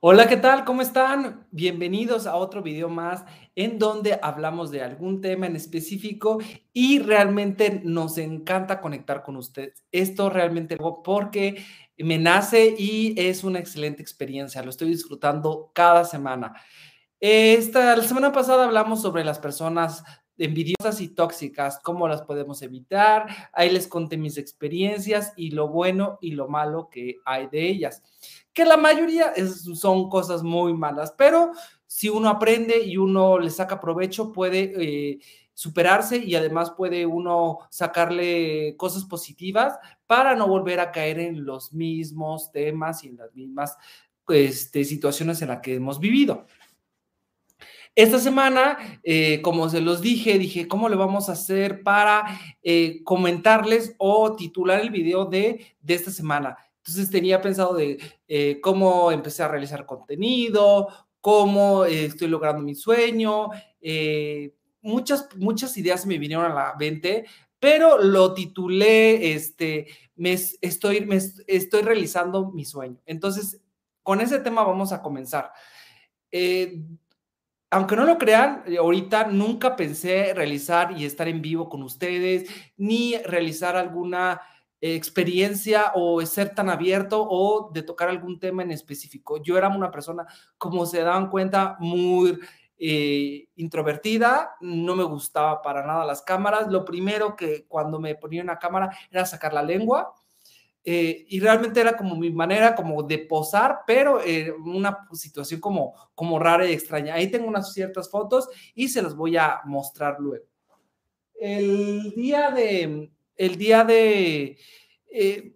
Hola, ¿qué tal? ¿Cómo están? Bienvenidos a otro video más en donde hablamos de algún tema en específico y realmente nos encanta conectar con ustedes. Esto realmente porque me nace y es una excelente experiencia. Lo estoy disfrutando cada semana. Esta, la semana pasada hablamos sobre las personas envidiosas y tóxicas, cómo las podemos evitar. Ahí les conté mis experiencias y lo bueno y lo malo que hay de ellas, que la mayoría son cosas muy malas, pero si uno aprende y uno le saca provecho, puede eh, superarse y además puede uno sacarle cosas positivas para no volver a caer en los mismos temas y en las mismas este, situaciones en las que hemos vivido. Esta semana, eh, como se los dije, dije, ¿cómo le vamos a hacer para eh, comentarles o titular el video de, de esta semana? Entonces tenía pensado de eh, cómo empecé a realizar contenido, cómo estoy logrando mi sueño, muchas, muchas ideas me vinieron a la mente, pero lo titulé, este, me estoy, me estoy realizando mi sueño. Entonces, con ese tema vamos a comenzar. Eh, aunque no lo crean, eh, ahorita nunca pensé realizar y estar en vivo con ustedes, ni realizar alguna experiencia o ser tan abierto o de tocar algún tema en específico. Yo era una persona, como se dan cuenta, muy eh, introvertida, no me gustaba para nada las cámaras. Lo primero que cuando me ponía una cámara era sacar la lengua eh, y realmente era como mi manera como de posar, pero en una situación como, como rara y extraña. Ahí tengo unas ciertas fotos y se las voy a mostrar luego. El día de, el día de, eh,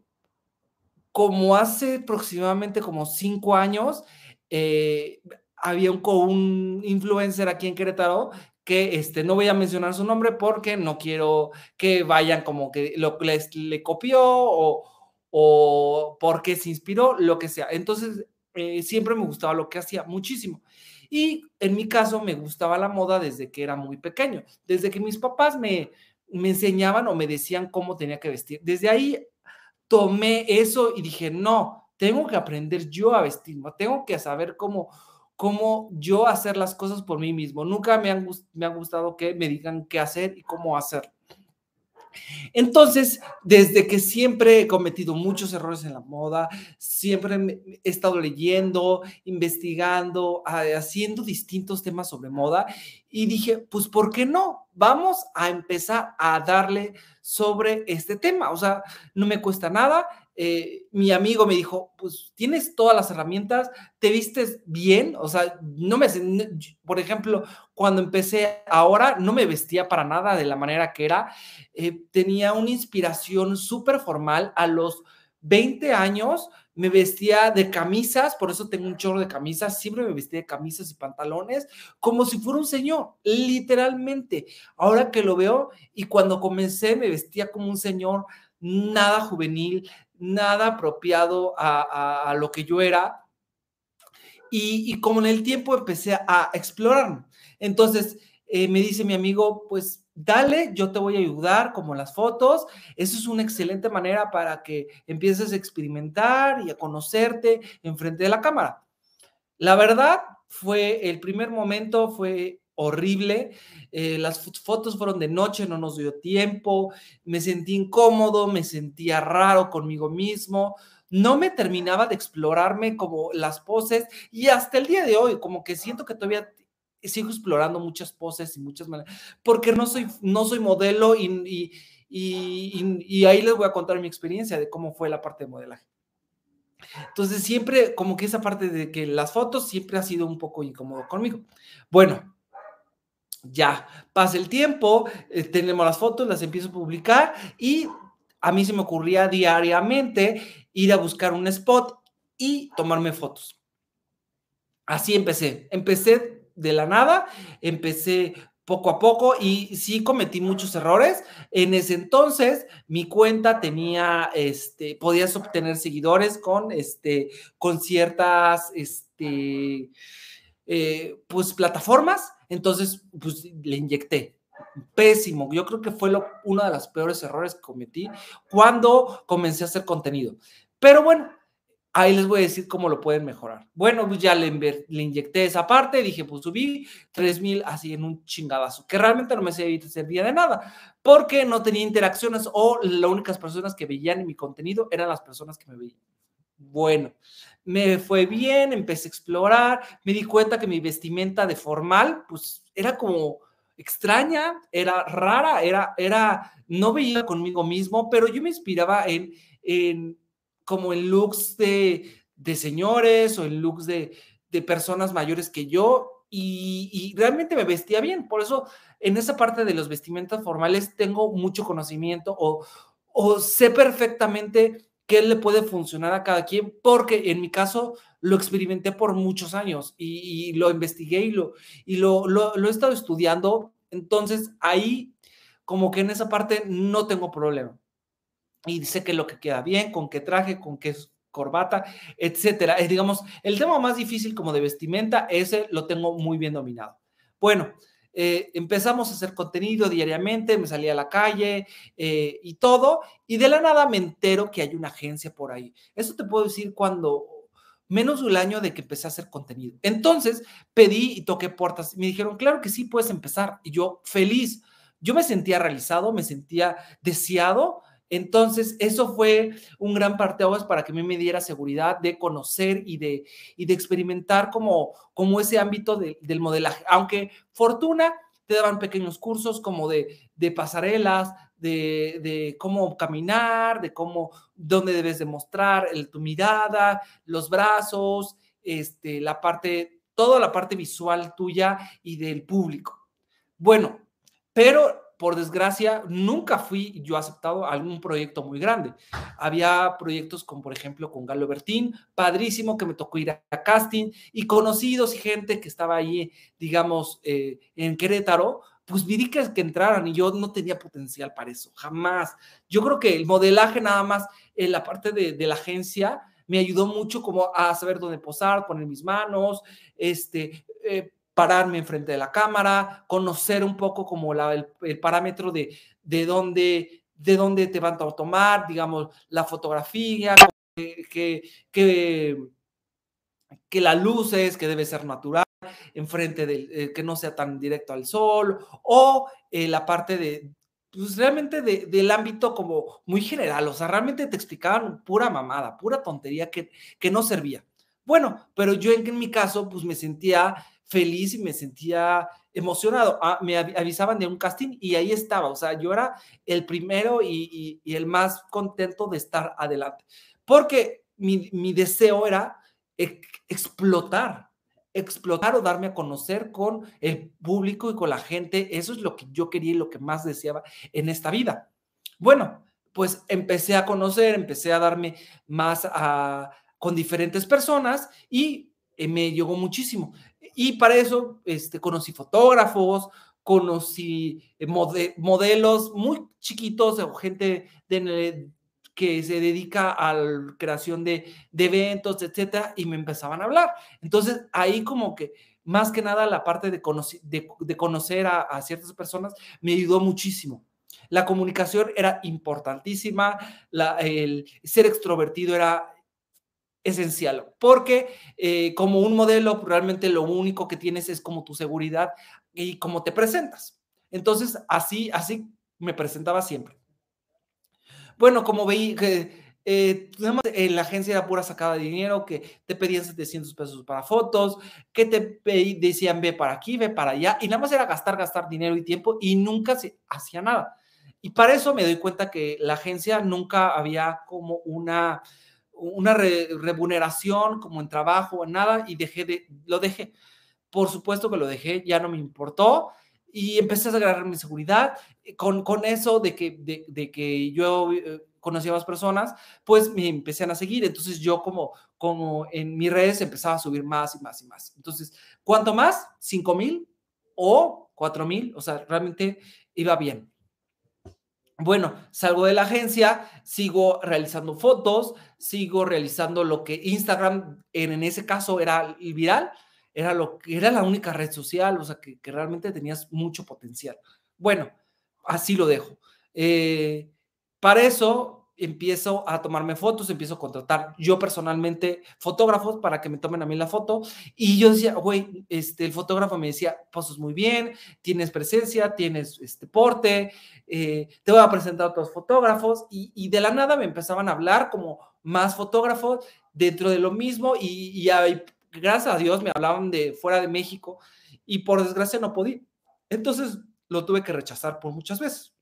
como hace aproximadamente como cinco añles eh, había un, un influencer aquí en Querétaro que este, no voy a mencionar su nombre porque no quiero que vayan como que lo les, le copió o, o porque se inspiró, lo que sea. Entonces, eh, siempre me gustaba lo que hacía, muchísimo. Y en mi caso, me gustaba la moda desde que era muy pequeño, desde que mis papás me, me enseñaban o me decían cómo tenía que vestir. Desde ahí tomé eso y dije, no, tengo que aprender yo a vestirme, tengo que saber cómo, cómo yo hacer las cosas por mí mismo. Nunca me, han, me ha gustado que me digan qué hacer y cómo hacer. Entonces, desde que siempre he cometido muchos errores en la moda, siempre he estado leyendo, investigando, haciendo distintos temas sobre moda y dije, pues, ¿por qué no? Vamos a empezar a darle sobre este tema. O sea, no me cuesta nada, eh, mi amigo me dijo, pues tienes todas las herramientas, te vistes bien, o sea, no me, por ejemplo, cuando empecé ahora, no me vestía para nada de la manera que era, eh, tenía una inspiración súper formal. A los 20 años, me vestía de camisas, por eso tengo un chorro de camisas, siempre me vestía de camisas y pantalones, como si fuera un señor, literalmente. Ahora que lo veo y cuando comencé me vestía como un señor, nada juvenil, nada apropiado a, lo que yo era. Y, y, como en el tiempo empecé a explorar. Entonces, eh, me dice mi amigo, pues dale, yo te voy a ayudar, como las fotos. Eso es una excelente manera para que empieces a experimentar y a conocerte en frente de la cámara. La verdad, fue el primer momento, fue horrible. Eh, las fotos fueron de noche, no nos dio tiempo, me sentí incómodo, me sentía raro conmigo mismo, no me terminaba de explorarme como las poses y hasta el día de hoy, como que siento que todavía sigo explorando muchas poses y muchas maneras, porque no soy, no soy modelo y, y ahí les voy a contar mi experiencia de cómo fue la parte de modelaje. Entonces, siempre como que esa parte de que las fotos siempre ha sido un poco incómodo conmigo. Bueno, ya pasa el tiempo, eh, tenemos las fotos, las empiezo a publicar y a mí se me ocurría diariamente ir a buscar un spot y tomarme fotos. Así empecé. Empecé de la nada, empecé poco a poco y sí cometí muchos errores. En ese entonces mi cuenta tenía, este, podías obtener seguidores con, este, con ciertas, este, eh, pues plataformas entonces, pues le inyecté. Pésimo. Yo creo que fue lo, uno de los peores errores que cometí cuando comencé a hacer contenido. Pero bueno, Ahí les voy a decir cómo lo pueden mejorar. Bueno, pues ya le, le inyecté esa parte, dije, pues subí 3000 así en un chingadazo, que realmente no me servía de nada, porque no tenía interacciones o las únicas personas que veían mi contenido eran las personas que me veían. Bueno, me fue bien, empecé a explorar, me di cuenta que mi vestimenta de formal, pues era como extraña, era rara, era, era, no veía conmigo mismo, pero yo me inspiraba en, en como en looks de, de señores o en looks de, de personas mayores que yo y, realmente me vestía bien. Por eso en esa parte de los vestimentas formales tengo mucho conocimiento o, o sé perfectamente qué le puede funcionar a cada quien, porque en mi caso lo experimenté por muchos años y, lo investigué y, lo, y lo, lo, lo he estado estudiando. Entonces ahí como que en esa parte no tengo problema y dice que lo que queda bien, con qué traje, con qué corbata, etcétera. Es, digamos, el tema más difícil como de vestimenta, ese lo tengo muy bien dominado. Bueno, eh, empezamos a hacer contenido diariamente, me salí a la calle eh, y todo, y de la nada me entero que hay una agencia por ahí. Eso te puedo decir cuando menos de un año de que empecé a hacer contenido. Entonces pedí y toqué puertas. Me dijeron, claro que sí, puedes empezar. Y yo feliz. Yo me sentía realizado, me sentía deseado entonces, eso fue un gran parteaguas para que a mí me diera seguridad de conocer y de, y de experimentar como, como ese ámbito del modelaje. Aunque Fortuna te daban pequeños cursos como de, de pasarelas, de, de, cómo caminar, de cómo, dónde debes demostrar tu mirada, los brazos, este, la parte, toda la parte visual tuya y del público. Bueno, pero por desgracia, nunca fui yo aceptado a algún proyecto muy grande. Había proyectos como, por ejemplo, con Galo Bertín, padrísimo que me tocó ir a casting y conocidos y gente que estaba ahí, digamos, eh, en Querétaro, pues vi que, que entraran y yo no tenía potencial para eso, jamás. Yo creo que el modelaje nada más en la parte de, de la agencia me ayudó mucho como a saber dónde posar, poner mis manos, este, eh, pararme enfrente de la cámara, conocer un poco como la, el, parámetro de, de, dónde, de dónde te van a tomar, digamos, la fotografía, que, que, que la luz es, que debe ser natural, enfrente del, eh, que no sea tan directo al sol, o eh, la parte de, pues realmente del ámbito como muy general, o sea, realmente te explicaban pura mamada, pura tontería que, que no servía. Bueno, pero yo en, en mi caso, pues me sentía feliz y me sentía emocionado. Ah, me avisaban de un casting y ahí estaba. O sea, yo era el primero y, el más contento de estar adelante. Porque mi, deseo era explotar, explotar o darme a conocer con el público y con la gente. Eso es lo que yo quería y lo que más deseaba en esta vida. Bueno, pues empecé a conocer, empecé a darme más con diferentes personas y eh, me llegó muchísimo. Y para eso este, conocí fotógrafos, conocí eh, modelos muy chiquitos o gente que se dedica a la creación de, eventos, etcétera, y me empezaban a hablar. Entonces, ahí como que más que nada la parte de, de, conocer a, a, ciertas personas me ayudó muchísimo. La comunicación era importantísima, la, el ser extrovertido era esencial, porque eh, como un modelo, realmente lo único que tienes es como tu seguridad y cómo te presentas. Entonces, así, así me presentaba siempre. Bueno, como veí que eh, la agencia era pura sacada de dinero, que te pedían 700 pesos para fotos, que te decían ve para aquí, ve para allá, y nada más era gastar, gastar dinero y tiempo y nunca se hacía nada. Y para eso me doy cuenta que la agencia nunca había como una, una remuneración como en trabajo o en nada y dejé de, lo dejé. Por supuesto que lo dejé, ya no me importó y empecé a agarrar mi seguridad con, con eso de que, de, que yo eh, conocía a más personas, pues me emecé a seguir. Entonces yo como, como en mis redes empezaba a subir más y más y más. Entonces, ¿cuánto más? ¿Cinco mil o cuatro mil? O sea, realmente iba bien. Bueno, salgo de la agencia, sigo realizando fotos, sigo realizando lo que Instagram en, ese caso era viral, era lo que era la única red social, o sea, que, realmente tenías mucho potencial. Bueno, así lo dejo. Eh, para eso empiezo a tomarme fotos, empiezo a contratar yo personalmente fotógrafos para que me tomen a mí la foto. Y yo decía, güey, este, el fotógrafo me decía, pues muy bien, tienes presencia, tienes este porte, eh, te voy a presentar a otros fotógrafos. Y, y, de la nada me empezaban a hablar como más fotógrafos dentro de lo mismo. Y, y, y gracias a Dios me hablaban de fuera de México y por desgracia no podía. Entonces lo tuve que rechazar por muchas veces.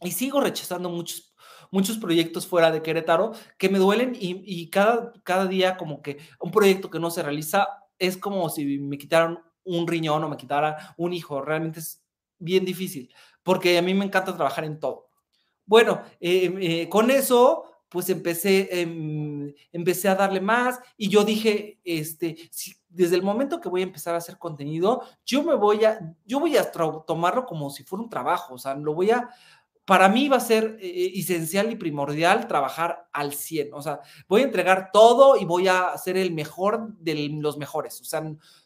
Y sigo rechazando muchos muchos proyectos fuera de Querétaro que me duelen y, cada, cada día como que un proyecto que no se realiza es como si me quitaran un riñón o me quitara un hijo. Realmente es bien difícil porque a mí me encanta trabajar en todo. Bueno, eh, eh, con eso pues empecé, em, empecé a darle más y yo dije, este, desde el momento que voy a empezar a hacer contenido, yo me voy a, yo voy a tomarlo como si fuera un trabajo, o sea, lo voy a, para mí va a ser eh, esencial y primordial trabajar al 100. O sea, voy a entregar todo y voy a ser el mejor de los mejores. O sea,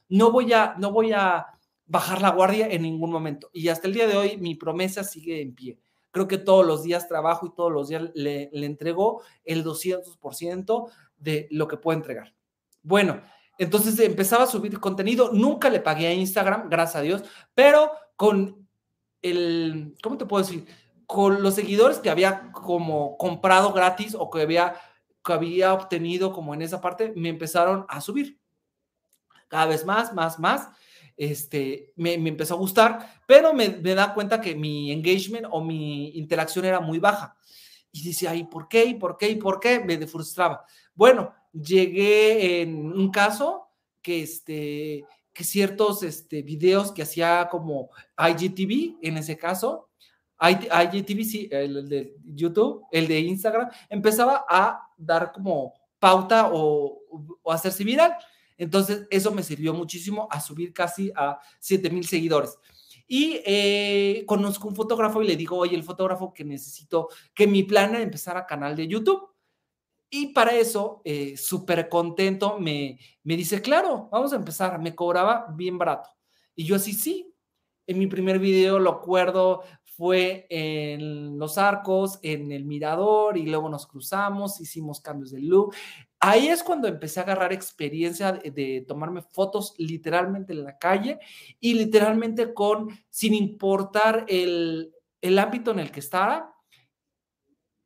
no voy a, no voy a bajar la guardia en ningún momento. Y hasta el día de hoy mi promesa sigue en pie. Creo que todos los días trabajo y todos los días le, le entrego el 200% de lo que puedo entregar. Bueno, entonces empezaba a subir contenido. Nunca le pagué a Instagram, gracias a Dios, pero con el, ¿cómo te puedo decir? Con los seguidores que había como comprado gratis o que había, que había obtenido como en esa parte, me empezaron a subir. Cada vez más, más, más. Este, me, me empezó a gustar, pero me, me, da cuenta que mi engagement o mi interacción era muy baja. Y decía, ¿y por qué? ¿Y por qué? ¿Y por qué? Me frustraba. Bueno, llegué en un caso que, este, que ciertos este, videos que hacía como IGTV, en ese caso, IGTV, el, de YouTube, el de Instagram, empezaba a dar como pauta o, hacerse viral. Entonces, eso me sirvió muchísimo a subir casi a 7 mil seguidores. Y eh, conozco un fotógrafo y le digo, oye, el fotógrafo que necesito, que mi plan es empezar a canal de YouTube. Y para eso, eh, súper contento, me, me dice, claro, vamos a empezar. Me cobraba bien barato. Y yo así, sí. En mi primer video lo acuerdo, fue en los arcos, en el mirador y luego nos cruzamos, hicimos cambios de look. Ahí es cuando empecé a agarrar experiencia de, tomarme fotos literalmente en la calle y literalmente con, sin importar el, el ámbito en el que estaba.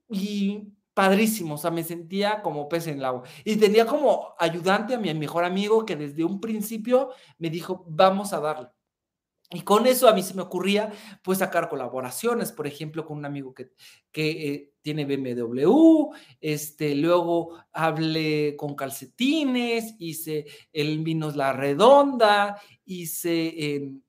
Y padrísimo, o sea, me sentía como pez en el agua. Y tenía como ayudante a mi mejor amigo que desde un principio me dijo, vamos a darle. Y con eso a mí se me ocurría pues sacar colaboraciones, por ejemplo, con un amigo que, que eh, tiene BMW, este, luego hablé con calcetines, hice el Vinos La Redonda, hice en,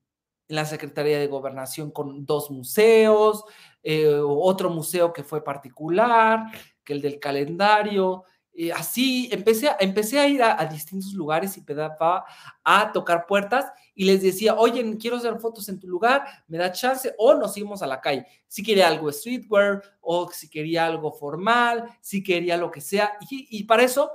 la Secretaría de Gobernación con dos museos, eh, otro museo que fue particular, que el del calendario, eh, así empecé, empecé a ir a, distintos lugares y empezaba a tocar puertas y les decía, oye, quiero hacer fotos en tu lugar, me da chance, o nos íbamos a la calle. Si quería algo streetwear, o si quería algo formal, si quería lo que sea. Y, y para eso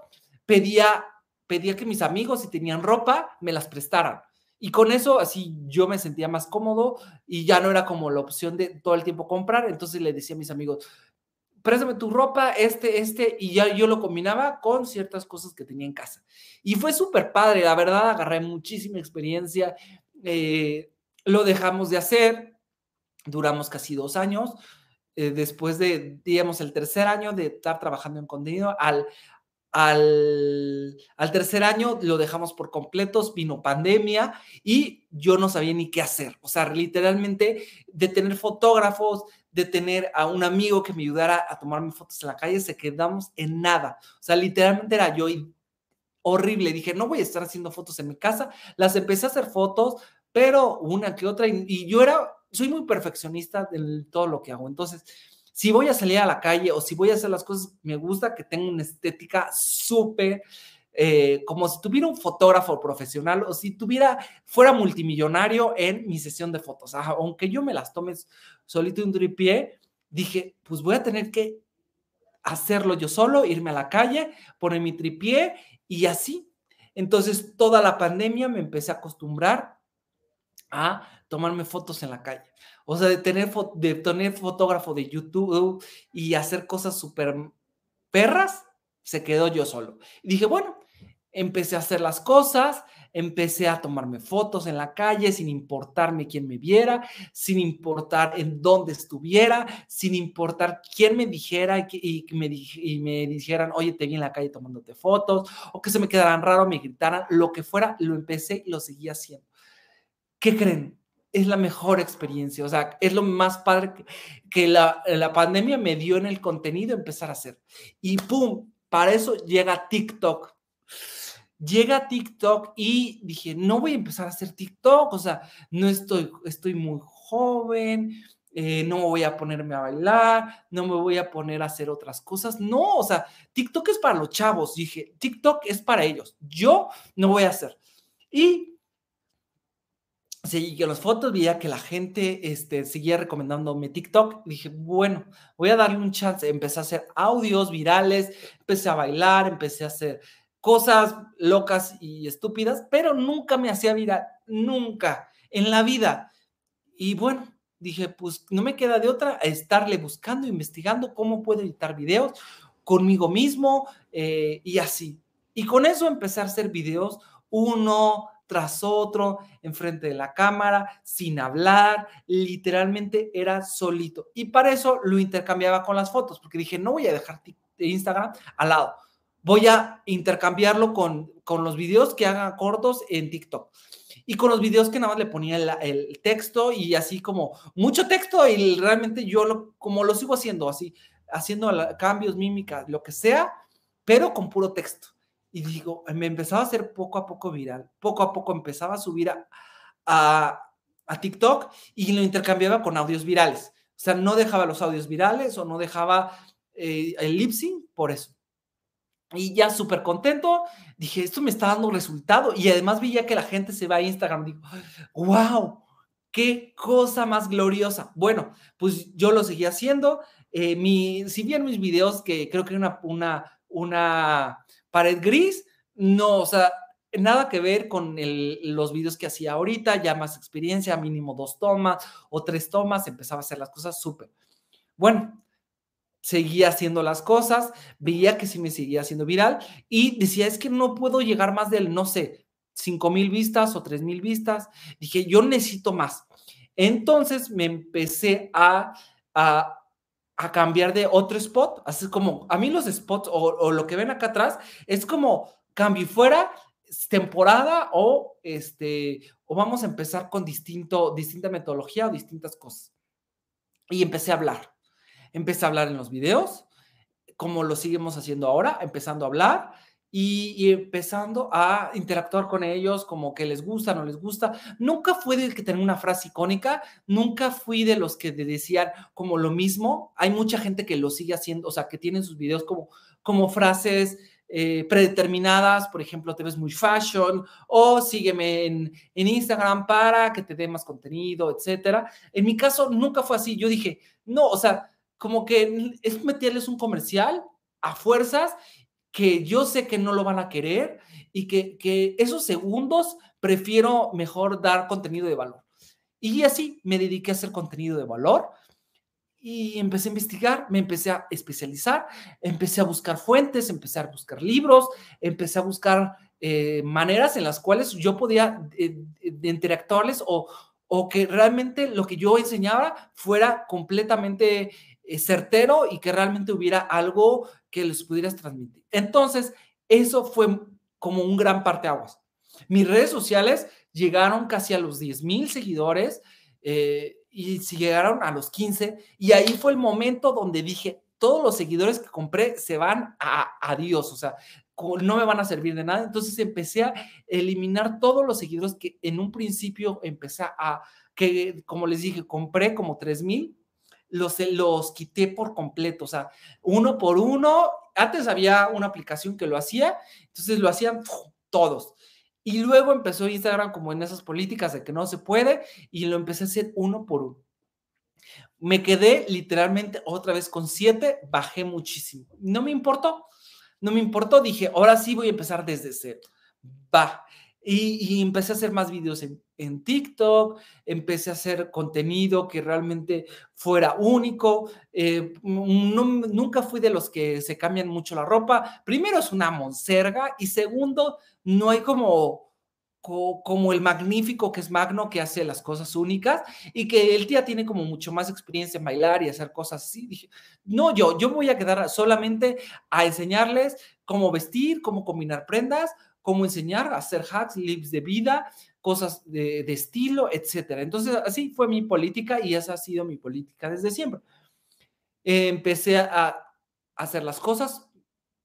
pedía, pedía que mis amigos, si tenían ropa, me las prestaran. Y con eso, así yo me sentía más cómodo y ya no era como la opción de todo el tiempo comprar. Entonces le decía a mis amigos, préstame tu ropa, este, este, y ya yo lo combinaba con ciertas cosas que tenía en casa. Y fue súper padre, la verdad, agarré muchísima experiencia, eh, lo dejamos de hacer, duramos casi dos años, eh, después de, digamos, el tercer año de estar trabajando en contenido, al, al, al, tercer año lo dejamos por completos, vino pandemia y yo no sabía ni qué hacer. O sea, literalmente de tener fotógrafos, de tener a un amigo que me ayudara a tomarme fotos en la calle, se quedamos en nada. O sea, literalmente era yo y horrible. Dije, no voy a estar haciendo fotos en mi casa. Las empecé a hacer fotos, pero una que otra. Y, y yo era, soy muy perfeccionista en todo lo que hago. Entonces, si voy a salir a la calle o si voy a hacer las cosas, me gusta que tenga una estética súper eh, como si tuviera un fotógrafo profesional o si tuviera, fuera multimillonario en mi sesión de fotos. aunque yo me las tome solito un tripié, dije, pues voy a tener que hacerlo yo solo, irme a la calle, poner mi tripié y así. Entonces, toda la pandemia me empecé a acostumbrar a tomarme fotos en la calle. O sea, de tener, de tener fotógrafo de YouTube y hacer cosas súper perras, se quedó yo solo. Y dije, bueno, empecé a hacer las cosas, empecé a tomarme fotos en la calle sin importarme quién me viera, sin importar en dónde estuviera, sin importar quién me dijera y, me, y me dijeran, oye, te vi en la calle tomándote fotos, o que se me quedaran raro, me gritaran, lo que fuera, lo empecé y lo seguí haciendo. ¿Qué creen? Es la mejor experiencia, o sea, es lo más padre que, la, la pandemia me dio en el contenido empezar a hacer. Y ¡pum! Para eso llega TikTok llega TikTok y dije, no voy a empezar a hacer TikTok, o sea, no estoy, estoy muy joven, eh, no voy a ponerme a bailar, no me voy a poner a hacer otras cosas. No, o sea, TikTok es para los chavos. Dije, TikTok es para ellos. Yo no voy a hacer. Y seguí las fotos, veía que la gente este, seguía recomendándome TikTok. Dije, bueno, voy a darle un chance. Empecé a hacer audios virales, empecé a bailar, empecé a hacer cosas locas y estúpidas, pero nunca me hacía viral, nunca en la vida. Y bueno, dije, pues no me queda de otra estarle buscando, investigando cómo puedo editar videos conmigo mismo eh, y así. Y con eso empecé a hacer videos uno tras otro, enfrente de la cámara, sin hablar, literalmente era solito. Y para eso lo intercambiaba con las fotos, porque dije, no voy a dejar Instagram al lado voy a intercambiarlo con, con los videos que hagan cortos en TikTok. Y con los videos que nada más le ponía el, texto y así como mucho texto y realmente yo lo, como lo sigo haciendo, así, haciendo cambios, mímicas, lo que sea, pero con puro texto. Y digo, me empezaba a hacer poco a poco viral, poco a poco empezaba a subir a, a, a TikTok y lo intercambiaba con audios virales. O sea, no dejaba los audios virales o no dejaba eh, el lip sync por eso. Y ya súper contento, dije, esto me está dando resultado. Y además veía que la gente se va a Instagram. Digo, wow, qué cosa más gloriosa. Bueno, pues yo lo seguí haciendo. Eh, mi, si bien mis videos, que creo que una, una, una pared gris, no, o sea, nada que ver con los videos que hacía ahorita, ya más experiencia, mínimo dos tomas o tres tomas, empezaba a hacer las cosas súper. Bueno, seguía haciendo las cosas, veía que sí me seguía haciendo viral y decía, es que no puedo llegar más del, no sé, 5 mil vistas o 3 mil vistas. Dije, yo necesito más. Entonces me empecé a, a, cambiar de otro spot, así como a mí los spots o, lo que ven acá atrás es como cambio fuera temporada o este o vamos a empezar con distinto distinta metodología o distintas cosas. Y empecé a hablar empecé a hablar en los videos, como lo seguimos haciendo ahora, empezando a hablar y, empezando a interactuar con ellos, como que les gusta, no les gusta. Nunca fui de que tenía una frase icónica, nunca fui de los que decían como lo mismo. Hay mucha gente que lo sigue haciendo, o sea, que tienen sus videos como, como frases eh, predeterminadas, por ejemplo, te ves muy fashion o sígueme en, en Instagram para que te dé más contenido, etcétera. En mi caso nunca fue así. Yo dije, no, o sea, como que es meterles un comercial a fuerzas que yo sé que no lo van a querer y que, que esos segundos prefiero mejor dar contenido de valor. Y así me dediqué a hacer contenido de valor y empecé a investigar, me empecé a especializar, empecé a buscar fuentes, empecé a buscar libros, empecé a buscar eh, maneras en las cuales yo podía eh, interactuarles o, o que realmente lo que yo enseñaba fuera completamente eh, certero y que realmente hubiera algo que les pudieras transmitir. Entonces, eso fue como un gran parteaguas. Mis redes sociales llegaron casi a los 10 mil seguidores eh, y si llegaron a los 15 y ahí fue el momento donde dije, todos los seguidores que compré se van a, adiós, o sea, no me van a servir de nada. Entonces empecé a eliminar todos los seguidores que en un principio empecé a, que como les dije, compré como 3 mil los, los quité por completo, o sea, uno por uno. Antes había una aplicación que lo hacía, entonces lo hacían todos. Y luego empezó Instagram como en esas políticas de que no se puede y lo empecé a hacer uno por uno. Me quedé literalmente otra vez con siete, bajé muchísimo. No me importó, no me importó, dije, ahora sí voy a empezar desde cero. Va. Y, empecé a hacer más videos en, en, TikTok, empecé a hacer contenido que realmente fuera único. Eh, nunca fui de los que se cambian mucho la ropa. Primero es una monserga y segundo, no hay como como el magnífico que es Magno, que hace las cosas únicas y que el tía tiene como mucho más experiencia en bailar y hacer cosas así. Dije, no, yo, yo voy a quedar solamente a enseñarles cómo vestir, cómo combinar prendas, cómo enseñar hacer hacks, lips de vida, cosas de, estilo, etcétera. Entonces, así fue mi política y esa ha sido mi política desde siempre. empecé a hacer las cosas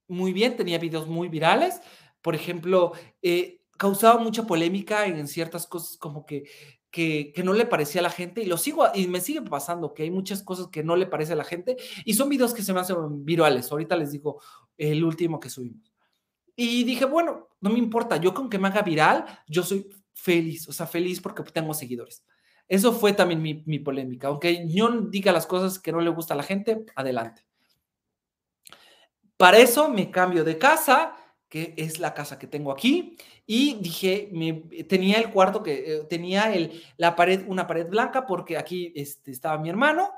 muy bien, tenía videos muy virales. Por ejemplo, eh, causaba mucha polémica en ciertas cosas como que, que, no le parecía a la gente y lo sigo y me sigue pasando que hay muchas cosas que no le parece a la gente y son videos que se me hacen virales. Ahorita les digo el último que subimos. Y dije, bueno, no me importa, yo con que me haga viral, yo soy feliz, o sea, feliz porque tengo seguidores. Eso fue también mi, mi polémica. Aunque yo diga las cosas que no le gusta a la gente, adelante. Para eso me cambio de casa, que es la casa que tengo aquí, y dije, me, tenía el cuarto que eh, tenía el, la pared, una pared blanca, porque aquí este, estaba mi hermano,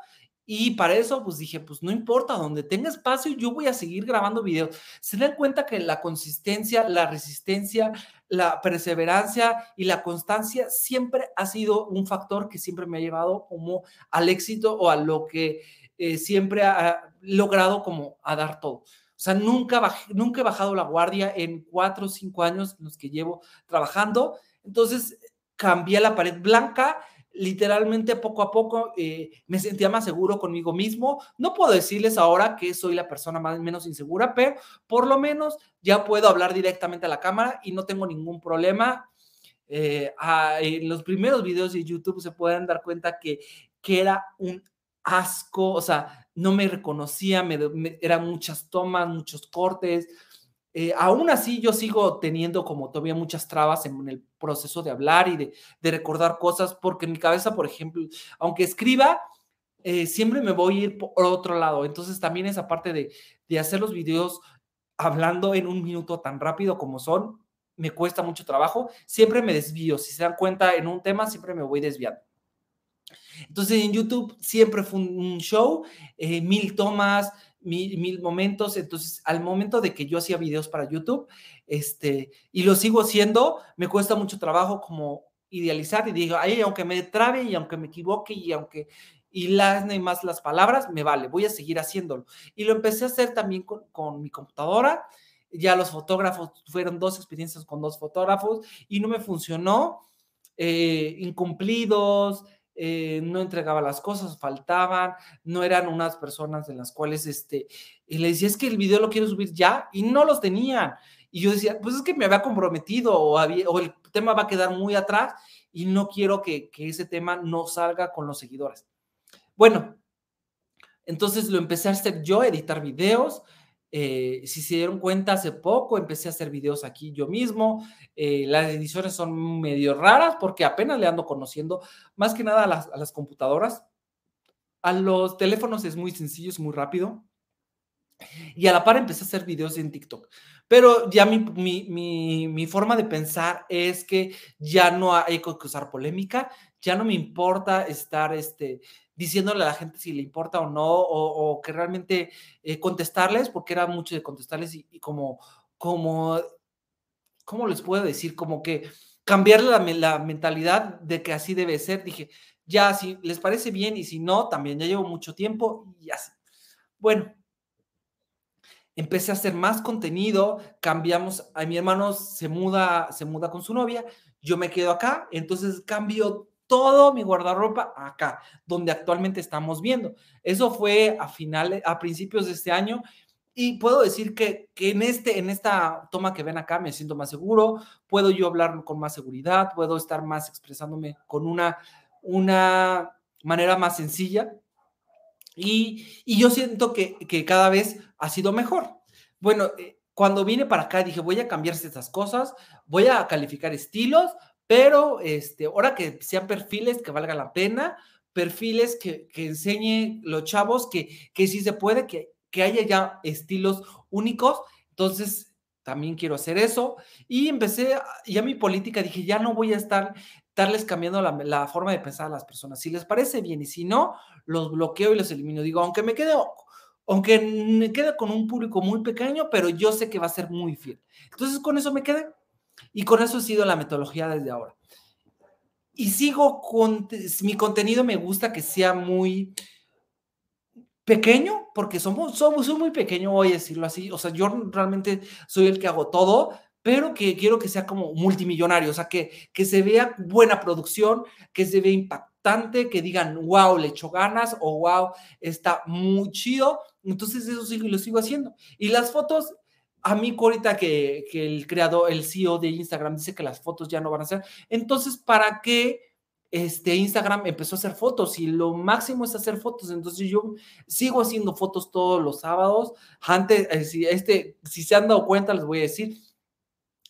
y para eso, pues dije, pues no importa, donde tenga espacio, yo voy a seguir grabando videos. Se dan cuenta que la consistencia, la resistencia, la perseverancia y la constancia siempre ha sido un factor que siempre me ha llevado como al éxito o a lo que eh, siempre ha logrado como a dar todo. O sea, nunca, nunca he bajado la guardia en cuatro o cinco años en los que llevo trabajando. Entonces, cambié la pared blanca, literalmente poco a poco eh, me sentía más seguro conmigo mismo. No puedo decirles ahora que soy la persona más menos insegura, pero por lo menos ya puedo hablar directamente a la cámara y no tengo ningún problema. Eh, en los primeros videos de YouTube se pueden dar cuenta que, que era un asco, o sea, no me reconocía, me, eran muchas tomas, muchos cortes. Eh, aún así, yo sigo teniendo como todavía muchas trabas en, el proceso de hablar y de, recordar cosas, porque en mi cabeza, por ejemplo, aunque escriba, eh, siempre me voy a ir por otro lado. Entonces, también esa parte de, de hacer los videos hablando en un minuto tan rápido como son, me cuesta mucho trabajo. Siempre me desvío. Si se dan cuenta en un tema, siempre me voy desviando. Entonces en YouTube siempre fue un show, eh, mil tomas, mil, momentos. Entonces al momento de que yo hacía videos para YouTube, este, y lo sigo haciendo, me cuesta mucho trabajo como idealizar y digo, ay, aunque me trabe y aunque me equivoque y aunque y las más las palabras, me vale, voy a seguir haciéndolo. Y lo empecé a hacer también con, con mi computadora. Ya los fotógrafos, fueron dos experiencias con dos fotógrafos y no me funcionó. Eh, incumplidos, eh, no entregaba las cosas, faltaban, no eran unas personas en las cuales este, y le decía, es que el video lo quiero subir ya, y no los tenían. Y yo decía, pues es que me había comprometido o, o el tema va a quedar muy atrás y no quiero que, que ese tema no salga con los seguidores. Bueno, entonces lo empecé a hacer yo, editar videos, eh, si se dieron cuenta, hace poco empecé a hacer videos aquí yo mismo. Eh, las ediciones son medio raras porque apenas le ando conociendo más que nada a las, a las, computadoras. A los teléfonos es muy sencillo, es muy rápido. Y a la par empecé a hacer videos en TikTok. Pero ya mi, mi, mi, mi forma de pensar es que ya no hay que usar polémica, ya no me importa estar este, diciéndole a la gente si le importa o no, o, que realmente eh, contestarles, porque era mucho de contestarles y, como, como, ¿cómo les puedo decir? Como que cambiarle la, la, mentalidad de que así debe ser. Dije, ya, si les parece bien y si no, también ya llevo mucho tiempo y así. Bueno, empecé a hacer más contenido, cambiamos, a mi hermano se muda, se muda con su novia, yo me quedo acá, entonces cambio todo mi guardarropa acá, donde actualmente estamos viendo. Eso fue a finales, a principios de este año. Y puedo decir que, que, en, este, en esta toma que ven acá me siento más seguro, puedo yo hablar con más seguridad, puedo estar más expresándome con una, una manera más sencilla. Y, y yo siento que, que, cada vez ha sido mejor. Bueno, eh, cuando vine para acá dije, voy a cambiar estas cosas, voy a calificar estilos, pero este, ahora que sean perfiles que valga la pena, perfiles que, que enseñe los chavos que, que sí se puede, que, que haya ya estilos únicos. Entonces, también quiero hacer eso. Y empecé, ya mi política, dije, ya no voy a estar estarles cambiando la, la, forma de pensar a las personas. Si les parece bien y si no, los bloqueo y los elimino. Digo, aunque me quede, aunque me quede con un público muy pequeño, pero yo sé que va a ser muy fiel. Entonces con eso me quedé y con eso ha sido la metodología desde ahora. Y sigo con mi contenido, me gusta que sea muy pequeño, porque somos, somos, soy muy pequeño, voy a decirlo así. O sea, yo realmente soy el que hago todo, pero que quiero que sea como multimillonario, o sea, que, que se vea buena producción, que se vea impactante, que digan, wow, le echo ganas o wow, está muy chido. Entonces eso sí lo sigo haciendo. Y las fotos, a mí ahorita que, que el creador, el CEO de Instagram dice que las fotos ya no van a ser, entonces, ¿para qué? este Instagram empezó a hacer fotos y lo máximo es hacer fotos. Entonces yo sigo haciendo fotos todos los sábados. Antes, eh, si, este, si se han dado cuenta, les voy a decir,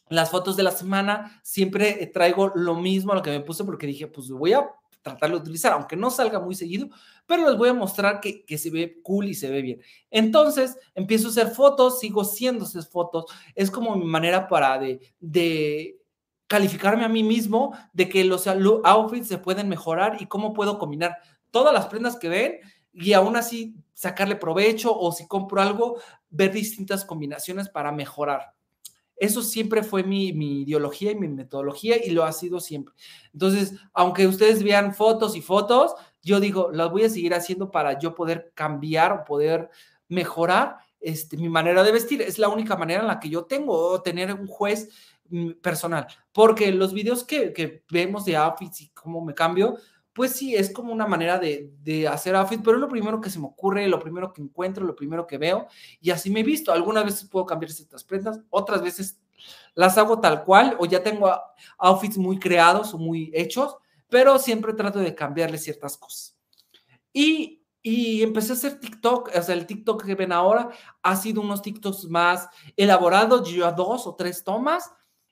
las fotos de la semana siempre traigo lo mismo a lo que me puse porque dije, pues voy a tratar de utilizar, aunque no salga muy seguido, pero les voy a mostrar que, que, se ve cool y se ve bien. Entonces, empiezo a hacer fotos, sigo haciendo esas fotos, es como mi manera para de, de calificarme a mí mismo, de que los outfits se pueden mejorar y cómo puedo combinar todas las prendas que ven y aún así sacarle provecho o si compro algo, ver distintas combinaciones para mejorar. Eso siempre fue mi, ideología y mi metodología y lo ha sido siempre. Entonces, aunque ustedes vean fotos y fotos, yo digo, las voy a seguir haciendo para yo poder cambiar o poder mejorar este, mi manera de vestir. Es la única manera en la que yo tengo tener un juez mm, personal. Porque los videos que, que vemos de outfits y cómo me cambio, pues sí, es como una manera de, de, hacer outfit, pero es lo primero que se me ocurre, lo primero que encuentro, lo primero que veo, y así me he visto. Algunas veces puedo cambiar ciertas prendas, otras veces las hago tal cual, o ya tengo outfits muy creados o muy hechos, pero siempre trato de cambiarle ciertas cosas. Y, y empecé a hacer TikTok, o sea, el TikTok que ven ahora ha sido unos TikToks más elaborados, yo a dos o tres tomas,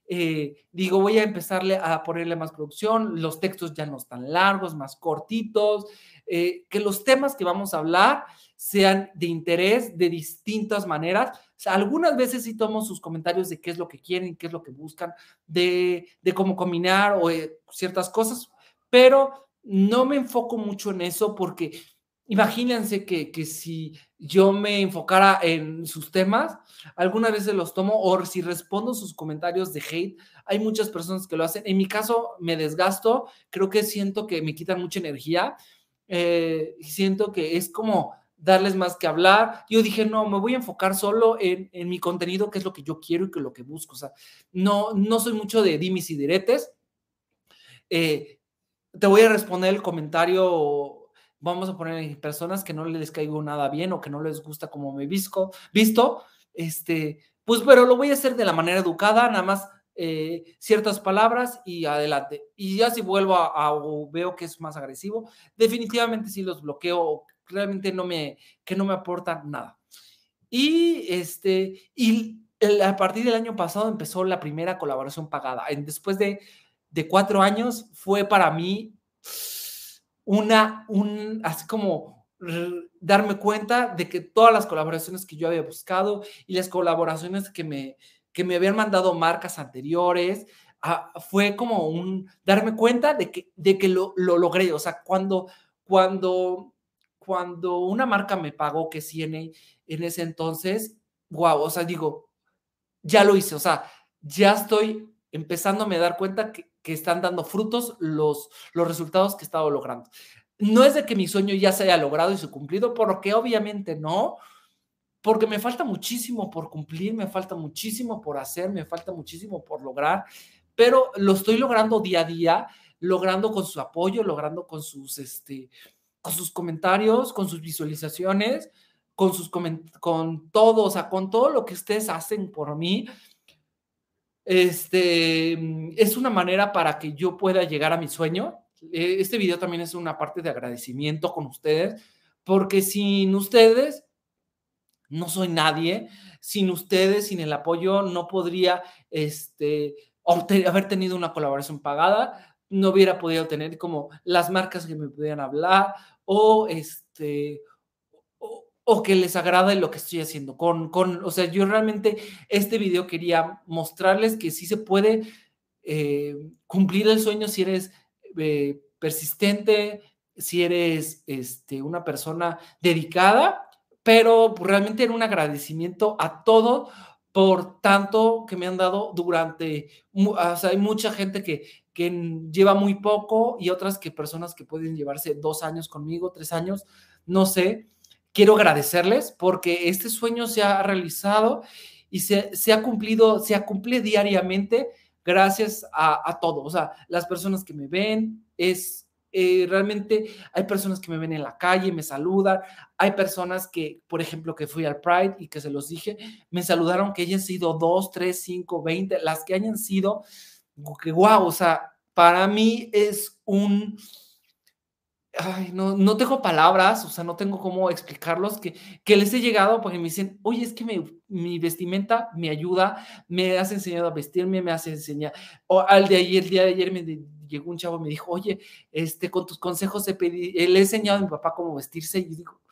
eh, digo, voy a empezarle a ponerle más producción, los textos ya no están largos, más cortitos, eh, que los temas que vamos a hablar sean de interés de distintas maneras. algunas veces sí tomo sus comentarios de qué es lo que quieren, qué es lo que buscan, de, de cómo combinar o eh, ciertas cosas, pero no me enfoco mucho en eso porque imagínense que, que si yo me enfocara en sus temas, algunas veces los tomo o si respondo sus comentarios de hate, hay muchas personas que lo hacen. En mi caso me desgasto, creo que siento que me quitan mucha energía, eh, siento que es como darles más que hablar. Yo dije, no, me voy a enfocar solo en, en, mi contenido, que es lo que yo quiero y que lo que busco. O sea, no, no soy mucho de dimis y diretes. Eh, te voy a responder el comentario vamos a poner personas que no les caigo nada bien o que no les gusta como me visco, visto, este, pues, pero lo voy a hacer de la manera educada, nada más eh, ciertas palabras y adelante. Y ya si vuelvo a, o veo que es más agresivo, definitivamente sí los bloqueo, realmente no me, que no me aportan nada. Y este, y a partir del año pasado empezó la primera colaboración pagada. Después de, de cuatro años fue para mí una, un, así como darme cuenta de que todas las colaboraciones que yo había buscado y las colaboraciones que me, que me habían mandado marcas anteriores, ah, fue como un darme cuenta de que, de que lo, lo logré. O sea, cuando, cuando, cuando una marca me pagó que tiene en ese entonces, wow, o sea, digo, ya lo hice, o sea, ya estoy empezándome a dar cuenta que, que están dando frutos los, los resultados que he estado logrando. No es de que mi sueño ya se haya logrado y se cumplido, porque obviamente no, porque me falta muchísimo por cumplir, me falta muchísimo por hacer, me falta muchísimo por lograr, pero lo estoy logrando día a día, logrando con su apoyo, logrando con sus, este, con sus comentarios, con sus visualizaciones, con sus con todo, o sea, con todo lo que ustedes hacen por mí, este, mm, es una manera para que yo pueda llegar a mi sueño. Eh, este video también es una parte de agradecimiento con ustedes, porque sin ustedes no soy nadie. Sin ustedes, sin el apoyo, no podría este, haber tenido una colaboración pagada, no hubiera podido tener como las marcas que me pudieran hablar o este o que les agrade lo que estoy haciendo. Con, con, o sea, yo realmente este video quería mostrarles que sí se puede eh, cumplir el sueño si eres eh, persistente, si eres este, una persona dedicada, pero realmente en un agradecimiento a todo por tanto que me han dado durante, o sea, hay mucha gente que, que lleva muy poco y otras que personas que pueden llevarse dos años conmigo, tres años, no sé. Quiero agradecerles porque este sueño se ha realizado y se, se ha cumplido, se ha cumplido diariamente gracias a, a todo. O sea, las personas que me ven, es eh, realmente hay personas que me ven en la calle, me saludan, hay personas que, por ejemplo, que fui al Pride y que se los dije, me saludaron que hayan sido dos, tres, cinco, veinte, las que hayan sido, que wow, o sea, para mí es un... Ay, no, no tengo palabras, o sea, no tengo cómo explicarlos, que, que les he llegado porque me dicen, oye, es que mi vestimenta me ayuda, me has enseñado a vestirme, me has enseñado, o al de ayer, el día de ayer me llegó un chavo y me dijo, oye, este, con tus consejos he, pedido, le he enseñado a mi papá cómo vestirse y digo,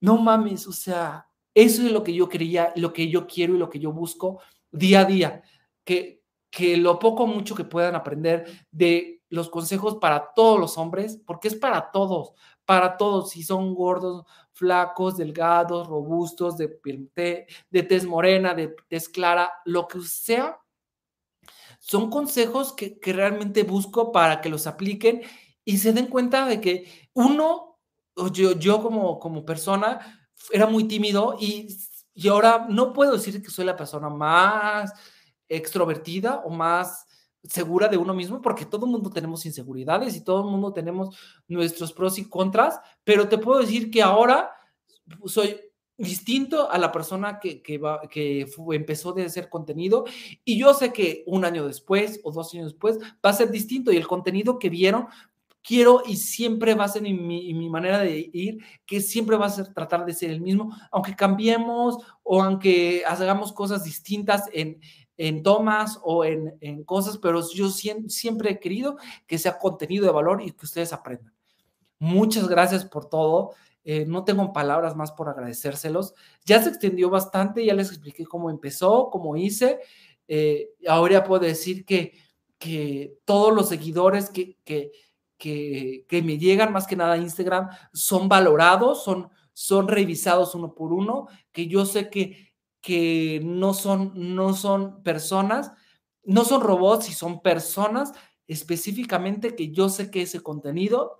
no mames, o sea, eso es lo que yo quería, lo que yo quiero y lo que yo busco día a día, que, que lo poco o mucho que puedan aprender de los consejos para todos los hombres, porque es para todos, para todos, si son gordos, flacos, delgados, robustos, de, de, de tez morena, de tez clara, lo que sea, son consejos que, realmente busco para que los apliquen y se den cuenta de que uno, yo, yo como, como persona, era muy tímido y, y ahora no puedo decir que soy la persona más extrovertida o más segura de uno mismo, porque todo el mundo tenemos inseguridades y todo el mundo tenemos nuestros pros y contras, pero te puedo decir que ahora soy distinto a la persona que, que, empezó de hacer contenido y yo sé que un año después o dos años después va a ser distinto y el contenido que vieron quiero y siempre va a ser mi, mi, manera de ir, que siempre va a ser tratar de ser el mismo, aunque cambiemos o aunque hagamos cosas distintas en, en tomas o en, en cosas, pero yo siempre he querido que sea contenido de valor y que ustedes aprendan. Muchas gracias por todo. Eh, no tengo palabras más por agradecérselos. Ya se extendió bastante, ya les expliqué cómo empezó, cómo hice. Eh, ahora puedo decir que, que todos los seguidores que, que, que, me llegan, más que nada a Instagram, son valorados, son, son revisados uno por uno, que yo sé que, que no, son, no son personas, no son robots y son personas específicamente que yo sé que ese contenido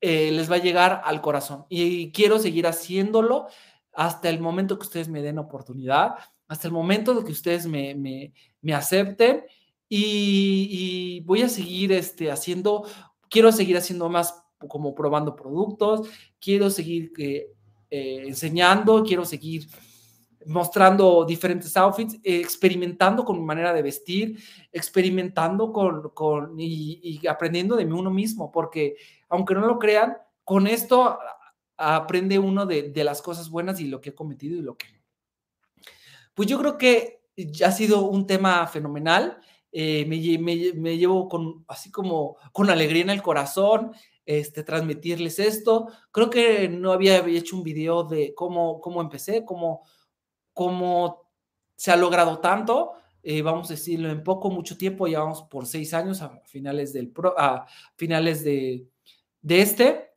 eh, les va a llegar al corazón. Y quiero seguir haciéndolo hasta el momento que ustedes me den oportunidad, hasta el momento de que ustedes me, me, acepten. Y, voy a seguir este, haciendo, quiero seguir haciendo más como probando productos, quiero seguir eh, eh, enseñando, quiero seguir mostrando diferentes outfits, experimentando con mi manera de vestir, experimentando con, con y, aprendiendo de mí uno mismo, porque aunque no lo crean, con esto aprende uno de, las cosas buenas y lo que he cometido y lo que no. Pues yo creo que ha sido un tema fenomenal. Eh, me, llevo con, así como con alegría en el corazón, este, transmitirles esto. Creo que no había hecho un video de cómo, cómo empecé, cómo, cómo se ha logrado tanto, eh, vamos a decirlo en poco, mucho tiempo, ya vamos por seis años a finales, del a finales de, de este.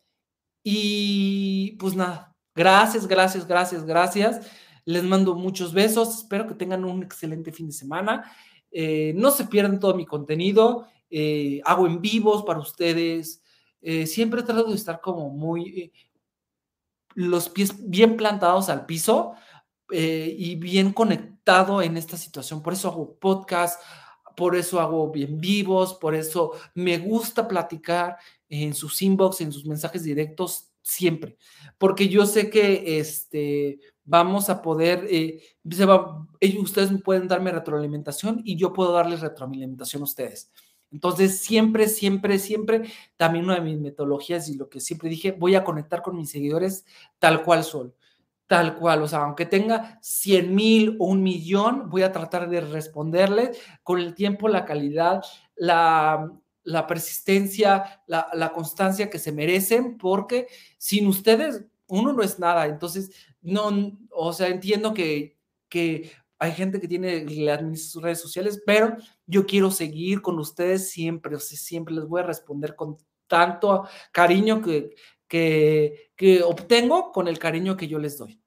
Y pues nada, gracias, gracias, gracias, gracias. Les mando muchos besos, espero que tengan un excelente fin de semana. Eh, no se pierdan todo mi contenido, eh, hago en vivos para ustedes. siempre trato de estar como muy, los pies bien plantados al piso eh, y bien conectado en esta situación. Por eso hago podcast, por eso hago bien vivos, por eso me gusta platicar en sus inbox, en sus mensajes directos siempre, porque yo sé que este, vamos a poder, eh, ustedes pueden darme retroalimentación y yo puedo darles retroalimentación a ustedes. Entonces, siempre, siempre, siempre, también una de mis metodologías y lo que siempre dije, voy a conectar con mis seguidores tal cual son tal cual, o sea, aunque tenga 100 mil o un millón, voy a tratar de responderles con el tiempo, la calidad, la, persistencia, la, constancia que se merecen, porque sin ustedes uno no es nada, entonces, no, o sea, entiendo que, que hay gente que tiene las redes sociales, pero yo quiero seguir con ustedes siempre, o sea, siempre les voy a responder con tanto cariño que, que, que obtengo con el cariño que yo les doy.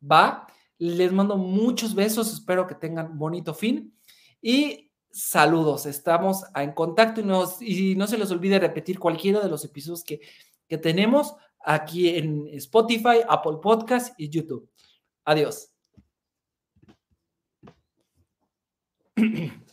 ¿Va? Les mando muchos besos, espero que tengan bonito fin y saludos. Estamos en contacto y, nos, y no se les olvide repetir cualquiera de los episodios que, que tenemos aquí en Spotify, Apple Podcast y YouTube. Adiós.